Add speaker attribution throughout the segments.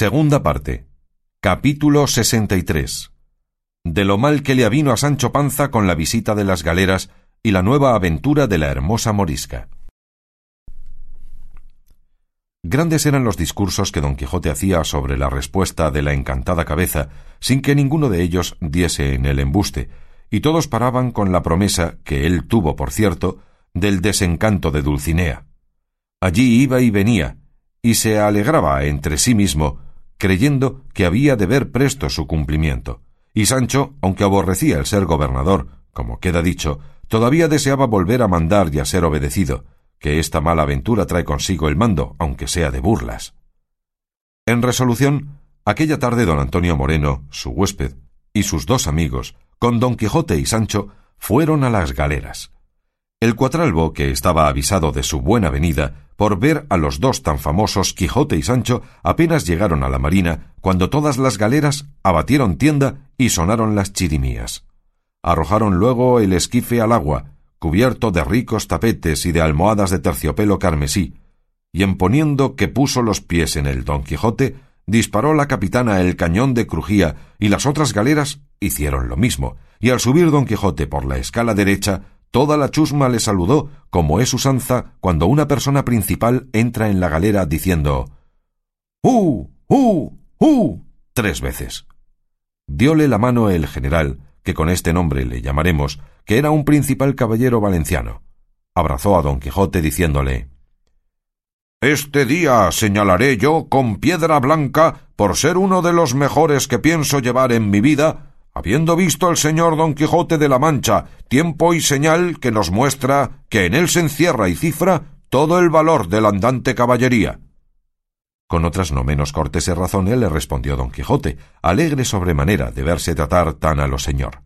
Speaker 1: Segunda parte. Capítulo 63. De lo mal que le avino a Sancho Panza con la visita de las galeras y la nueva aventura de la hermosa morisca. Grandes eran los discursos que don Quijote hacía sobre la respuesta de la encantada cabeza, sin que ninguno de ellos diese en el embuste, y todos paraban con la promesa, que él tuvo, por cierto, del desencanto de Dulcinea. Allí iba y venía, y se alegraba entre sí mismo, creyendo que había de ver presto su cumplimiento. Y Sancho, aunque aborrecía el ser gobernador, como queda dicho, todavía deseaba volver a mandar y a ser obedecido, que esta mala aventura trae consigo el mando, aunque sea de burlas. En resolución, aquella tarde don Antonio Moreno, su huésped, y sus dos amigos, con don Quijote y Sancho, fueron a las galeras. El cuatralbo, que estaba avisado de su buena venida, por ver a los dos tan famosos Quijote y Sancho, apenas llegaron a la marina, cuando todas las galeras abatieron tienda y sonaron las chirimías. Arrojaron luego el esquife al agua, cubierto de ricos tapetes y de almohadas de terciopelo carmesí, y en poniendo que puso los pies en el Don Quijote, disparó la capitana el cañón de crujía y las otras galeras hicieron lo mismo, y al subir Don Quijote por la escala derecha, toda la chusma le saludó, como es usanza cuando una persona principal entra en la galera diciendo ¡Uh! ¡Uh! ¡Uh! tres veces. Diole la mano el general, que con este nombre le llamaremos, que era un principal caballero valenciano. Abrazó a don Quijote diciéndole Este día señalaré yo con piedra blanca por ser uno de los mejores que pienso llevar en mi vida, habiendo visto el señor don Quijote de la Mancha tiempo y señal que nos muestra que en él se encierra y cifra todo el valor de la andante caballería. Con otras no menos corteses razones le respondió don Quijote, alegre sobremanera de verse tratar tan a lo señor.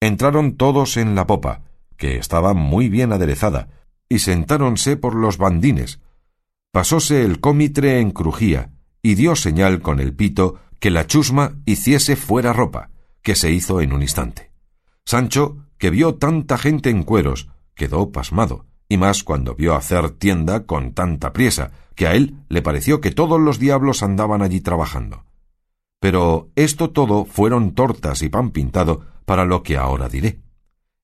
Speaker 1: Entraron todos en la popa, que estaba muy bien aderezada, y sentáronse por los bandines. Pasóse el cómitre en crujía, y dio señal con el pito que la chusma hiciese fuera ropa, que se hizo en un instante. Sancho, que vio tanta gente en cueros, quedó pasmado, y más cuando vio hacer tienda con tanta priesa, que a él le pareció que todos los diablos andaban allí trabajando. Pero esto todo fueron tortas y pan pintado para lo que ahora diré.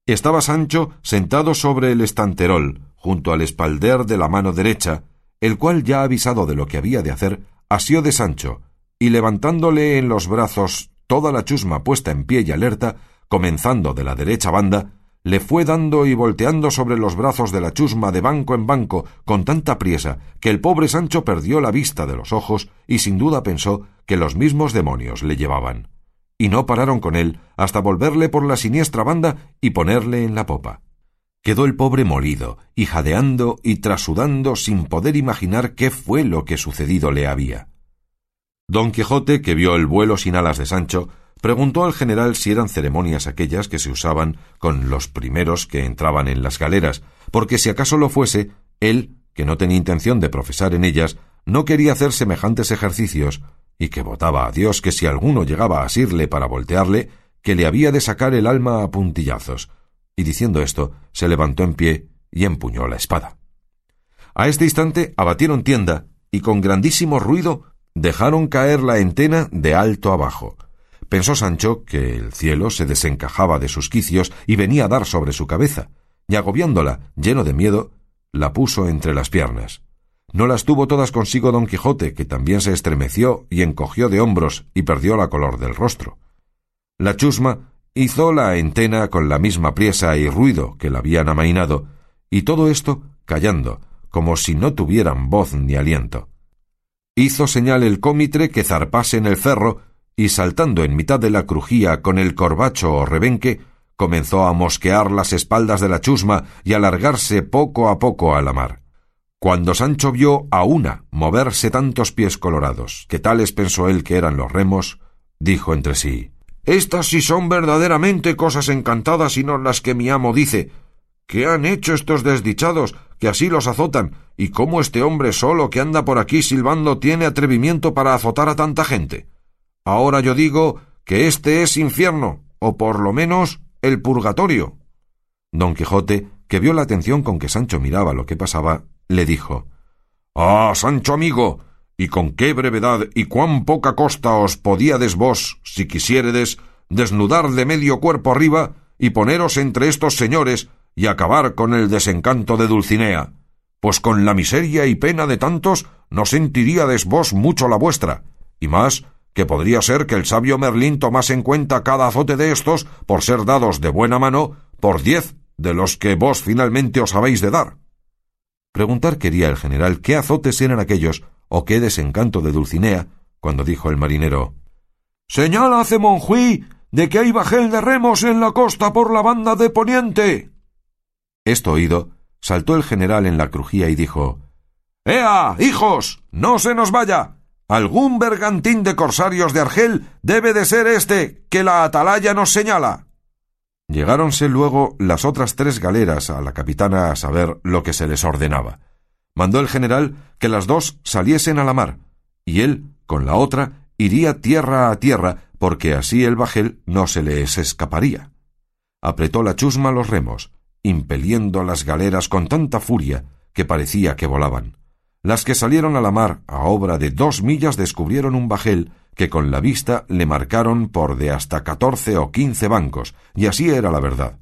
Speaker 1: Estaba Sancho sentado sobre el estanterol, junto al espalder de la mano derecha, el cual, ya avisado de lo que había de hacer, asió de Sancho, y levantándole en los brazos toda la chusma puesta en pie y alerta, comenzando de la derecha banda, le fue dando y volteando sobre los brazos de la chusma de banco en banco con tanta priesa que el pobre Sancho perdió la vista de los ojos y sin duda pensó que los mismos demonios le llevaban y no pararon con él hasta volverle por la siniestra banda y ponerle en la popa. Quedó el pobre molido, y jadeando y trasudando sin poder imaginar qué fue lo que sucedido le había. Don Quijote, que vio el vuelo sin alas de Sancho, preguntó al general si eran ceremonias aquellas que se usaban con los primeros que entraban en las galeras, porque si acaso lo fuese, él, que no tenía intención de profesar en ellas, no quería hacer semejantes ejercicios, y que votaba a Dios que si alguno llegaba a asirle para voltearle, que le había de sacar el alma a puntillazos, y diciendo esto, se levantó en pie y empuñó la espada. A este instante abatieron tienda, y con grandísimo ruido dejaron caer la entena de alto abajo. Pensó Sancho que el cielo se desencajaba de sus quicios y venía a dar sobre su cabeza, y agobiándola, lleno de miedo, la puso entre las piernas. No las tuvo todas consigo don Quijote, que también se estremeció y encogió de hombros y perdió la color del rostro. La chusma hizo la entena con la misma priesa y ruido que la habían amainado, y todo esto callando, como si no tuvieran voz ni aliento. Hizo señal el cómitre que zarpase en el cerro, y saltando en mitad de la crujía con el corbacho o rebenque, comenzó a mosquear las espaldas de la chusma y alargarse poco a poco a la mar. Cuando Sancho vio a una moverse tantos pies colorados, que tales pensó él que eran los remos, dijo entre sí Estas sí son verdaderamente cosas encantadas y no las que mi amo dice. ¿Qué han hecho estos desdichados que así los azotan? ¿Y cómo este hombre solo que anda por aquí silbando tiene atrevimiento para azotar a tanta gente? Ahora yo digo que este es infierno, o por lo menos el purgatorio. Don Quijote, que vio la atención con que Sancho miraba lo que pasaba, le dijo Ah, Sancho amigo, y con qué brevedad y cuán poca costa os podíades vos, si quisiéredes, desnudar de medio cuerpo arriba y poneros entre estos señores y acabar con el desencanto de Dulcinea, pues con la miseria y pena de tantos no sentiríades vos mucho la vuestra, y más que podría ser que el sabio Merlín tomase en cuenta cada azote de estos por ser dados de buena mano por diez de los que vos finalmente os habéis de dar. Preguntar quería el general qué azotes eran aquellos o qué desencanto de Dulcinea, cuando dijo el marinero Señal hace Monjuí de que hay bajel de remos en la costa por la banda de Poniente. Esto oído, saltó el general en la crujía y dijo ¡Ea, hijos! ¡No se nos vaya! Algún bergantín de corsarios de Argel debe de ser este que la atalaya nos señala. Llegáronse luego las otras tres galeras a la capitana a saber lo que se les ordenaba. Mandó el general que las dos saliesen a la mar, y él, con la otra, iría tierra a tierra, porque así el bajel no se les escaparía. Apretó la chusma los remos, impeliendo las galeras con tanta furia que parecía que volaban. Las que salieron a la mar a obra de dos millas descubrieron un bajel que con la vista le marcaron por de hasta catorce o quince bancos, y así era la verdad.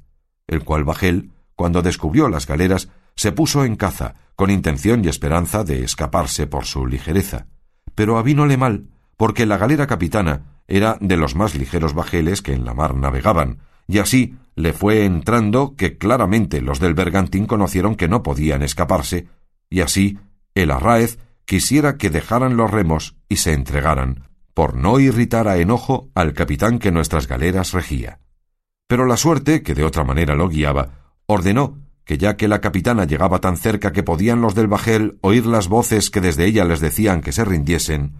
Speaker 1: El cual bajel, cuando descubrió las galeras, se puso en caza, con intención y esperanza de escaparse por su ligereza. Pero avínole mal, porque la galera capitana era de los más ligeros bajeles que en la mar navegaban, y así le fue entrando que claramente los del bergantín conocieron que no podían escaparse, y así el arráez quisiera que dejaran los remos y se entregaran, por no irritar a enojo al capitán que nuestras galeras regía. Pero la suerte, que de otra manera lo guiaba, ordenó que ya que la capitana llegaba tan cerca que podían los del bajel oír las voces que desde ella les decían que se rindiesen,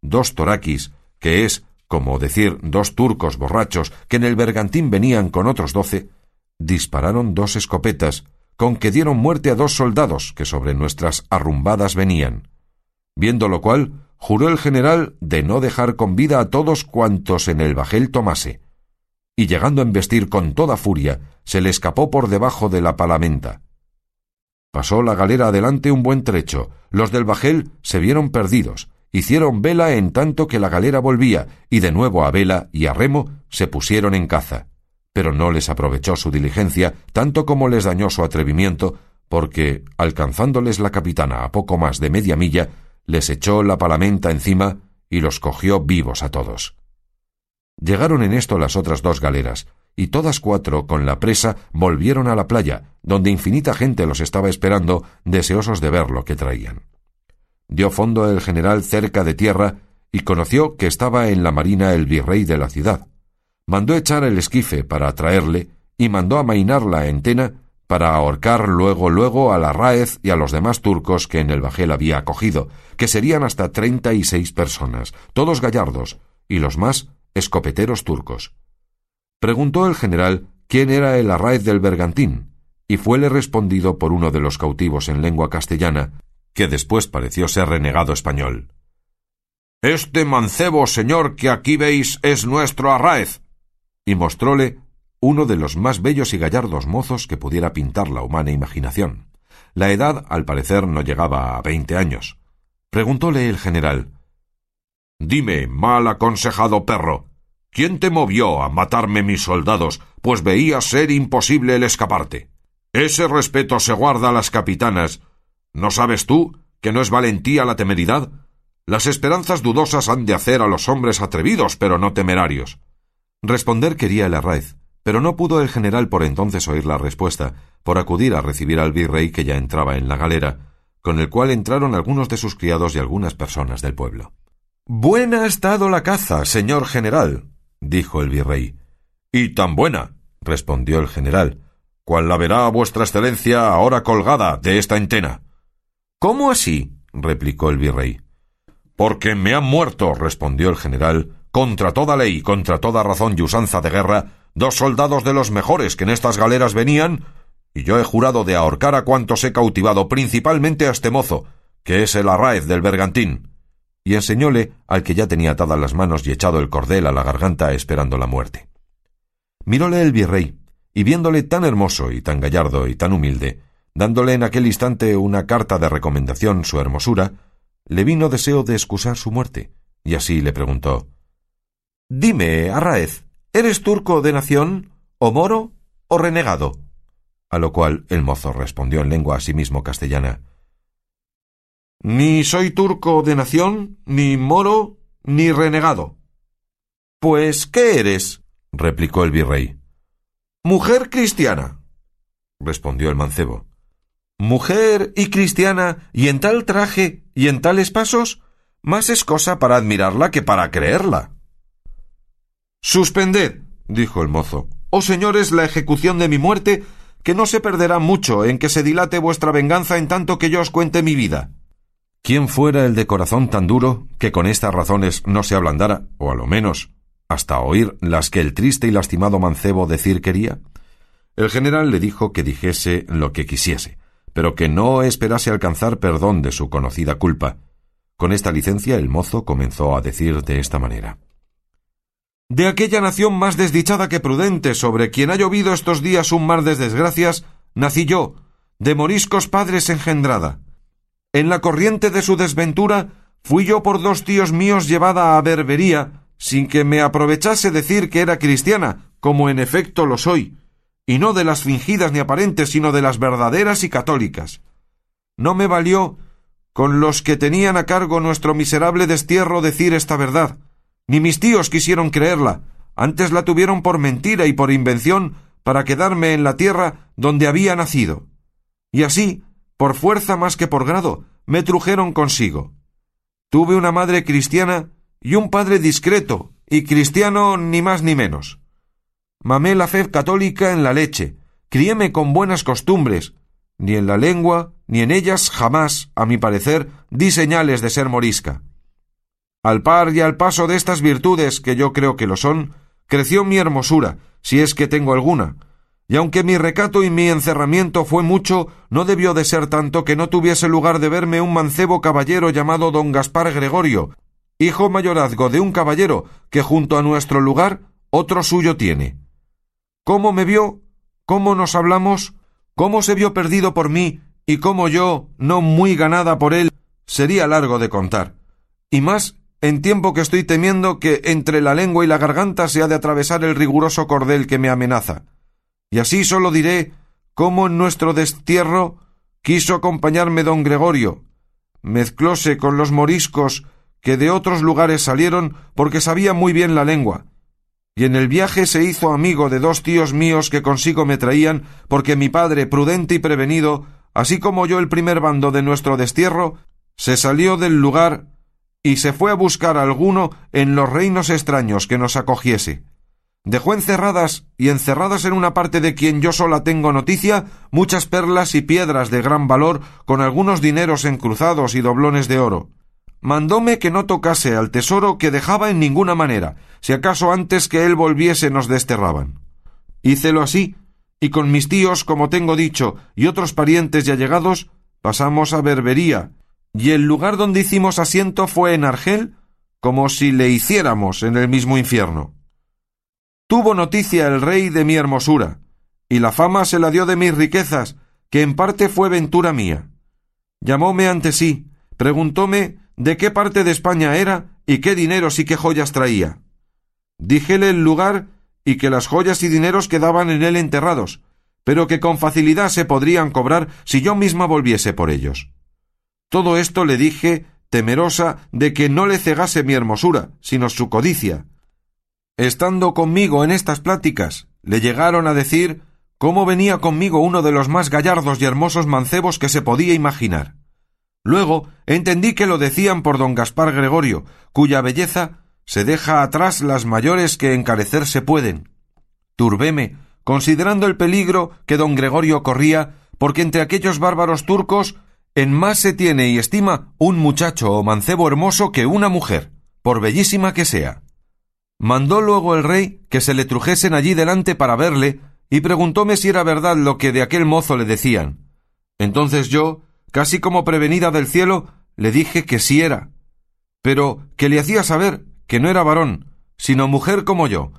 Speaker 1: dos toraquis, que es, como decir, dos turcos borrachos que en el bergantín venían con otros doce, dispararon dos escopetas, con que dieron muerte a dos soldados que sobre nuestras arrumbadas venían. Viendo lo cual, juró el general de no dejar con vida a todos cuantos en el bajel tomase, y llegando a embestir con toda furia, se le escapó por debajo de la palamenta. Pasó la galera adelante un buen trecho, los del bajel se vieron perdidos, hicieron vela en tanto que la galera volvía, y de nuevo a vela y a remo se pusieron en caza. Pero no les aprovechó su diligencia, tanto como les dañó su atrevimiento, porque, alcanzándoles la capitana a poco más de media milla, les echó la palamenta encima y los cogió vivos a todos. Llegaron en esto las otras dos galeras, y todas cuatro, con la presa, volvieron a la playa, donde infinita gente los estaba esperando, deseosos de ver lo que traían. Dio fondo el general cerca de tierra y conoció que estaba en la marina el virrey de la ciudad. Mandó echar el esquife para atraerle y mandó amainar la entena para ahorcar luego luego a la y a los demás turcos que en el bajel había acogido, que serían hasta treinta y seis personas, todos gallardos, y los más escopeteros turcos. Preguntó el general quién era el arraez del bergantín, y fuele respondido por uno de los cautivos en lengua castellana, que después pareció ser renegado español. Este mancebo señor que aquí veis es nuestro arraez. Y mostróle uno de los más bellos y gallardos mozos que pudiera pintar la humana imaginación. La edad, al parecer, no llegaba a veinte años. Preguntóle el general Dime, mal aconsejado perro, ¿quién te movió a matarme mis soldados, pues veía ser imposible el escaparte? Ese respeto se guarda a las capitanas. ¿No sabes tú que no es valentía la temeridad? Las esperanzas dudosas han de hacer a los hombres atrevidos, pero no temerarios. Responder quería el arraez, pero no pudo el general por entonces oír la respuesta, por acudir a recibir al virrey que ya entraba en la galera, con el cual entraron algunos de sus criados y algunas personas del pueblo. Buena ha estado la caza, señor general, dijo el virrey. Y tan buena, respondió el general, cual la verá vuestra excelencia ahora colgada de esta entena. ¿Cómo así? replicó el virrey. Porque me han muerto, respondió el general, contra toda ley, contra toda razón y usanza de guerra, dos soldados de los mejores que en estas galeras venían, y yo he jurado de ahorcar a cuantos he cautivado, principalmente a este mozo, que es el arraez del bergantín y enseñóle al que ya tenía atadas las manos y echado el cordel a la garganta esperando la muerte. Miróle el virrey, y viéndole tan hermoso y tan gallardo y tan humilde, dándole en aquel instante una carta de recomendación su hermosura, le vino deseo de excusar su muerte, y así le preguntó Dime, Arraez, ¿eres turco de nación, o moro, o renegado? A lo cual el mozo respondió en lengua a sí mismo castellana Ni soy turco de nación, ni moro, ni renegado. Pues, ¿qué eres? replicó el virrey. Mujer cristiana, respondió el mancebo. Mujer y cristiana, y en tal traje y en tales pasos, más es cosa para admirarla que para creerla. Suspended, dijo el mozo, oh señores, la ejecución de mi muerte, que no se perderá mucho en que se dilate vuestra venganza en tanto que yo os cuente mi vida. ¿Quién fuera el de corazón tan duro que con estas razones no se ablandara, o a lo menos hasta oír las que el triste y lastimado mancebo decir quería? El general le dijo que dijese lo que quisiese, pero que no esperase alcanzar perdón de su conocida culpa. Con esta licencia el mozo comenzó a decir de esta manera De aquella nación más desdichada que prudente, sobre quien ha llovido estos días un mar de desgracias, nací yo, de moriscos padres engendrada. En la corriente de su desventura fui yo por dos tíos míos llevada a berbería, sin que me aprovechase decir que era cristiana, como en efecto lo soy, y no de las fingidas ni aparentes, sino de las verdaderas y católicas. No me valió con los que tenían a cargo nuestro miserable destierro decir esta verdad, ni mis tíos quisieron creerla, antes la tuvieron por mentira y por invención para quedarme en la tierra donde había nacido. Y así, por fuerza más que por grado, me trujeron consigo. Tuve una madre cristiana y un padre discreto, y cristiano ni más ni menos. Mamé la fe católica en la leche, criéme con buenas costumbres, ni en la lengua, ni en ellas jamás, a mi parecer, di señales de ser morisca. Al par y al paso de estas virtudes, que yo creo que lo son, creció mi hermosura, si es que tengo alguna, y aunque mi recato y mi encerramiento fue mucho, no debió de ser tanto que no tuviese lugar de verme un mancebo caballero llamado don Gaspar Gregorio, hijo mayorazgo de un caballero que junto a nuestro lugar otro suyo tiene. ¿Cómo me vio? ¿Cómo nos hablamos? ¿Cómo se vio perdido por mí y cómo yo, no muy ganada por él, sería largo de contar. Y más en tiempo que estoy temiendo que entre la lengua y la garganta se ha de atravesar el riguroso cordel que me amenaza. Y así solo diré cómo en nuestro destierro quiso acompañarme don Gregorio, mezclóse con los moriscos que de otros lugares salieron porque sabía muy bien la lengua, y en el viaje se hizo amigo de dos tíos míos que consigo me traían, porque mi padre, prudente y prevenido, así como yo el primer bando de nuestro destierro, se salió del lugar y se fue a buscar alguno en los reinos extraños que nos acogiese. Dejó encerradas y encerradas en una parte de quien yo sola tengo noticia muchas perlas y piedras de gran valor con algunos dineros encruzados y doblones de oro mandóme que no tocase al tesoro que dejaba en ninguna manera, si acaso antes que él volviese nos desterraban. Hícelo así, y con mis tíos, como tengo dicho, y otros parientes y allegados, pasamos a Berbería, y el lugar donde hicimos asiento fue en Argel, como si le hiciéramos en el mismo infierno. Tuvo noticia el rey de mi hermosura, y la fama se la dio de mis riquezas, que en parte fue ventura mía. Llamóme ante sí, preguntóme de qué parte de España era y qué dineros y qué joyas traía. Díjele el lugar y que las joyas y dineros quedaban en él enterrados, pero que con facilidad se podrían cobrar si yo misma volviese por ellos. Todo esto le dije temerosa de que no le cegase mi hermosura, sino su codicia. Estando conmigo en estas pláticas, le llegaron a decir cómo venía conmigo uno de los más gallardos y hermosos mancebos que se podía imaginar. Luego entendí que lo decían por don Gaspar Gregorio, cuya belleza se deja atrás las mayores que encarecerse pueden. Turbéme, considerando el peligro que don Gregorio corría, porque entre aquellos bárbaros turcos en más se tiene y estima un muchacho o mancebo hermoso que una mujer, por bellísima que sea. Mandó luego el rey que se le trujesen allí delante para verle, y preguntóme si era verdad lo que de aquel mozo le decían. Entonces yo, Casi como prevenida del cielo, le dije que sí era, pero que le hacía saber que no era varón, sino mujer como yo,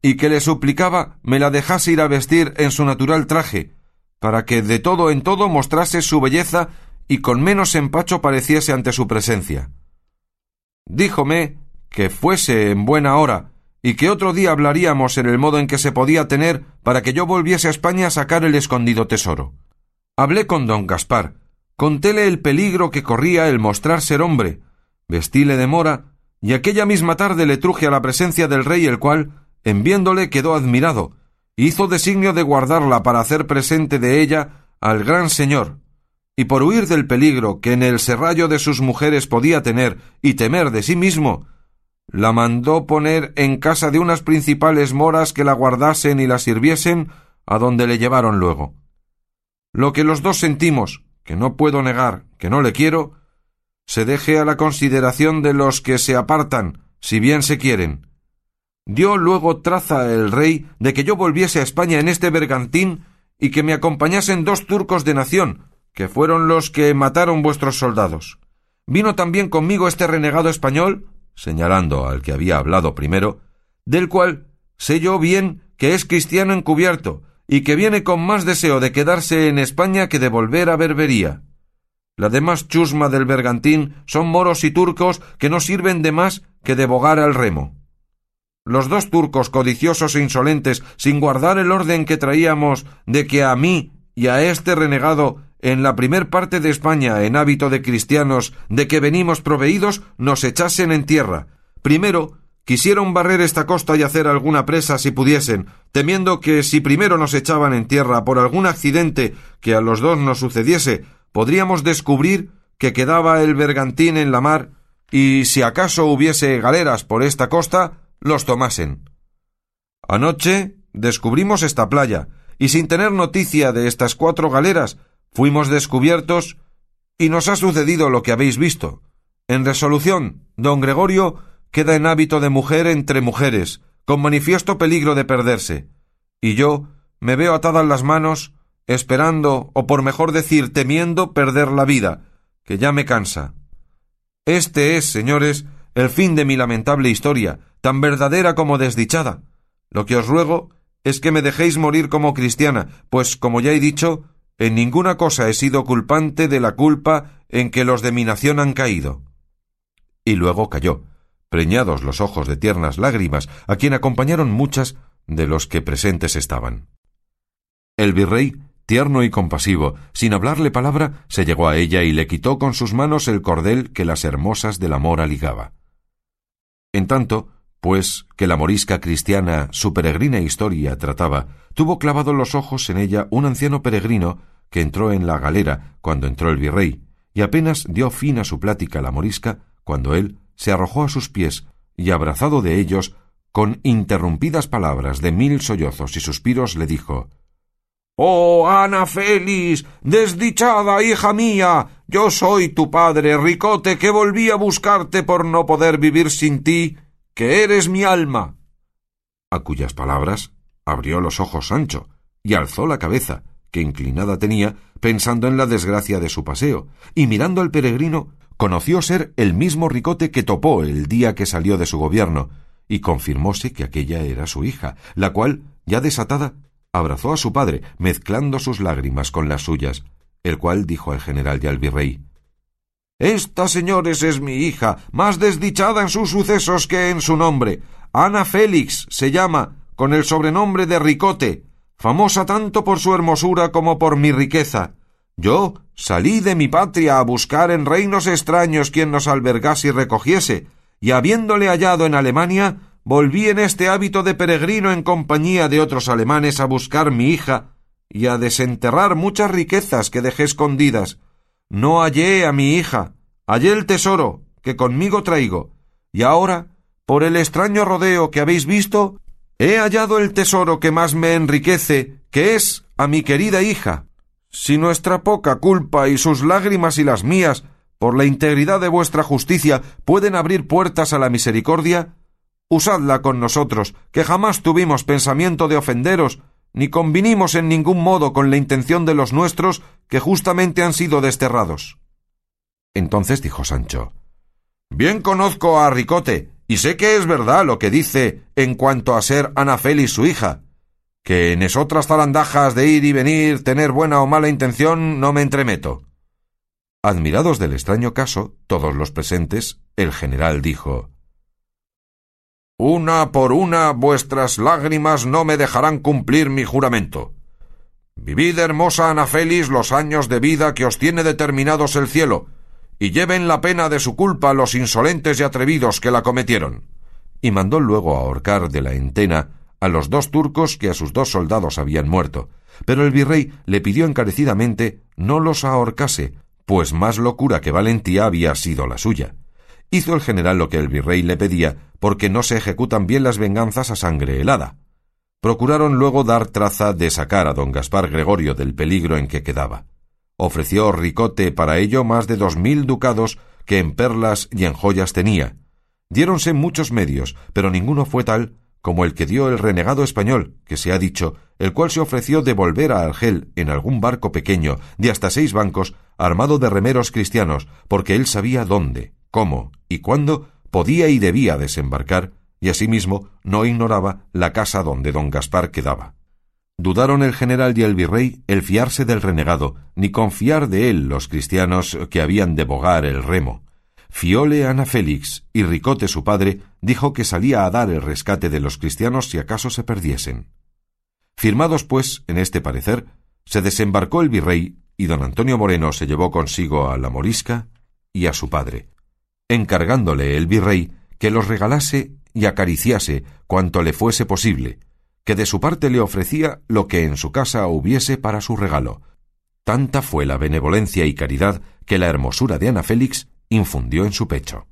Speaker 1: y que le suplicaba me la dejase ir a vestir en su natural traje, para que de todo en todo mostrase su belleza y con menos empacho pareciese ante su presencia. Díjome que fuese en buena hora y que otro día hablaríamos en el modo en que se podía tener para que yo volviese a España a sacar el escondido tesoro. Hablé con don Gaspar, contéle el peligro que corría el mostrar ser hombre, vestíle de mora, y aquella misma tarde le truje a la presencia del rey, el cual, en viéndole, quedó admirado, hizo designio de guardarla para hacer presente de ella al gran señor, y por huir del peligro que en el serrallo de sus mujeres podía tener y temer de sí mismo, la mandó poner en casa de unas principales moras que la guardasen y la sirviesen, a donde le llevaron luego. Lo que los dos sentimos, que no puedo negar, que no le quiero, se deje a la consideración de los que se apartan, si bien se quieren. Dio luego traza el rey de que yo volviese a España en este bergantín y que me acompañasen dos turcos de nación, que fueron los que mataron vuestros soldados. Vino también conmigo este renegado español, señalando al que había hablado primero, del cual sé yo bien que es cristiano encubierto y que viene con más deseo de quedarse en España que de volver a Berbería. La demás chusma del bergantín son moros y turcos que no sirven de más que de bogar al remo. Los dos turcos codiciosos e insolentes, sin guardar el orden que traíamos de que a mí y a este renegado en la primer parte de España en hábito de cristianos de que venimos proveídos nos echasen en tierra. Primero quisieron barrer esta costa y hacer alguna presa si pudiesen, temiendo que si primero nos echaban en tierra por algún accidente que a los dos nos sucediese, podríamos descubrir que quedaba el bergantín en la mar y si acaso hubiese galeras por esta costa, los tomasen. Anoche descubrimos esta playa, y sin tener noticia de estas cuatro galeras, fuimos descubiertos y nos ha sucedido lo que habéis visto. En resolución, don Gregorio queda en hábito de mujer entre mujeres, con manifiesto peligro de perderse, y yo me veo atadas las manos, esperando, o por mejor decir, temiendo perder la vida, que ya me cansa. Este es, señores, el fin de mi lamentable historia, tan verdadera como desdichada. Lo que os ruego es que me dejéis morir como cristiana, pues, como ya he dicho, en ninguna cosa he sido culpante de la culpa en que los de mi nación han caído. Y luego cayó, preñados los ojos de tiernas lágrimas, a quien acompañaron muchas de los que presentes estaban. El virrey, tierno y compasivo, sin hablarle palabra, se llegó a ella y le quitó con sus manos el cordel que las hermosas del amor aligaba. En tanto, pues que la morisca cristiana su peregrina historia trataba, tuvo clavados los ojos en ella un anciano peregrino que entró en la galera cuando entró el virrey, y apenas dio fin a su plática la morisca cuando él se arrojó a sus pies y abrazado de ellos con interrumpidas palabras de mil sollozos y suspiros le dijo Oh, Ana Félix, desdichada hija mía, yo soy tu padre, Ricote, que volví a buscarte por no poder vivir sin ti, que eres mi alma. A cuyas palabras abrió los ojos Sancho y alzó la cabeza, que inclinada tenía, pensando en la desgracia de su paseo, y mirando al peregrino, conoció ser el mismo Ricote que topó el día que salió de su gobierno, y confirmóse que aquella era su hija, la cual, ya desatada, abrazó a su padre, mezclando sus lágrimas con las suyas, el cual dijo al general y al virrey Esta, señores, es mi hija, más desdichada en sus sucesos que en su nombre. Ana Félix se llama, con el sobrenombre de Ricote, famosa tanto por su hermosura como por mi riqueza. Yo salí de mi patria a buscar en reinos extraños quien nos albergase y recogiese, y habiéndole hallado en Alemania, volví en este hábito de peregrino en compañía de otros alemanes a buscar mi hija y a desenterrar muchas riquezas que dejé escondidas. No hallé a mi hija, hallé el tesoro que conmigo traigo, y ahora, por el extraño rodeo que habéis visto, he hallado el tesoro que más me enriquece, que es a mi querida hija. Si nuestra poca culpa y sus lágrimas y las mías, por la integridad de vuestra justicia, pueden abrir puertas a la misericordia, usadla con nosotros, que jamás tuvimos pensamiento de ofenderos, ni convinimos en ningún modo con la intención de los nuestros, que justamente han sido desterrados. Entonces dijo Sancho Bien conozco a Ricote, y sé que es verdad lo que dice en cuanto a ser Ana Félix su hija, que en esotras zarandajas de ir y venir, tener buena o mala intención, no me entremeto. Admirados del extraño caso, todos los presentes, el general dijo Una por una vuestras lágrimas no me dejarán cumplir mi juramento. Vivid, hermosa Ana Félix, los años de vida que os tiene determinados el cielo, y lleven la pena de su culpa los insolentes y atrevidos que la cometieron. Y mandó luego ahorcar de la entena a los dos turcos que a sus dos soldados habían muerto, pero el virrey le pidió encarecidamente no los ahorcase, pues más locura que valentía había sido la suya. Hizo el general lo que el virrey le pedía, porque no se ejecutan bien las venganzas a sangre helada. Procuraron luego dar traza de sacar a don Gaspar Gregorio del peligro en que quedaba. Ofreció Ricote para ello más de dos mil ducados que en perlas y en joyas tenía. Diéronse muchos medios, pero ninguno fue tal como el que dio el renegado español, que se ha dicho, el cual se ofreció devolver a Argel en algún barco pequeño de hasta seis bancos, armado de remeros cristianos, porque él sabía dónde, cómo y cuándo podía y debía desembarcar, y asimismo no ignoraba la casa donde don Gaspar quedaba. Dudaron el general y el virrey el fiarse del renegado, ni confiar de él los cristianos que habían de bogar el remo. Fiole Ana Félix y Ricote su padre dijo que salía a dar el rescate de los cristianos si acaso se perdiesen. Firmados, pues, en este parecer, se desembarcó el virrey y don Antonio Moreno se llevó consigo a la morisca y a su padre, encargándole el virrey que los regalase y acariciase cuanto le fuese posible, que de su parte le ofrecía lo que en su casa hubiese para su regalo. Tanta fue la benevolencia y caridad que la hermosura de Ana Félix infundió en su pecho.